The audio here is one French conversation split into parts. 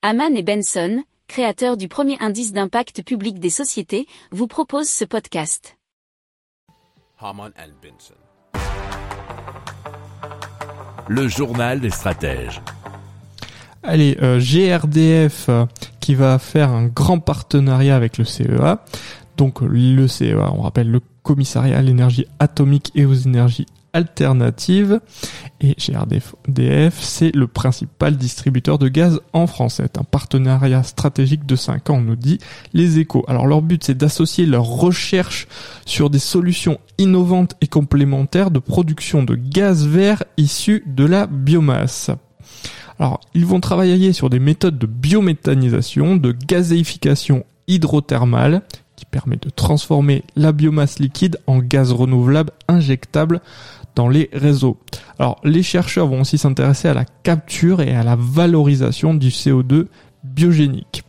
Haman et Benson, créateurs du premier indice d'impact public des sociétés, vous proposent ce podcast. Haman and Benson. Le journal des stratèges. Allez, euh, GRDF euh, qui va faire un grand partenariat avec le CEA. Donc le CEA, on rappelle le commissariat à l'énergie atomique et aux énergies alternatives. Et GRDF, c'est le principal distributeur de gaz en France. C'est un partenariat stratégique de 5 ans, on nous dit les échos. Alors leur but, c'est d'associer leurs recherches sur des solutions innovantes et complémentaires de production de gaz vert issus de la biomasse. Alors, ils vont travailler sur des méthodes de biométhanisation, de gazéification hydrothermale, qui permet de transformer la biomasse liquide en gaz renouvelable injectable dans les réseaux. Alors, les chercheurs vont aussi s'intéresser à la capture et à la valorisation du CO2 biogénique.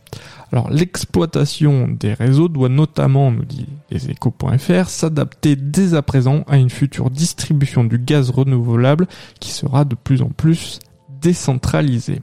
Alors, l'exploitation des réseaux doit notamment, nous dit leséchos.fr, s'adapter dès à présent à une future distribution du gaz renouvelable qui sera de plus en plus décentralisée.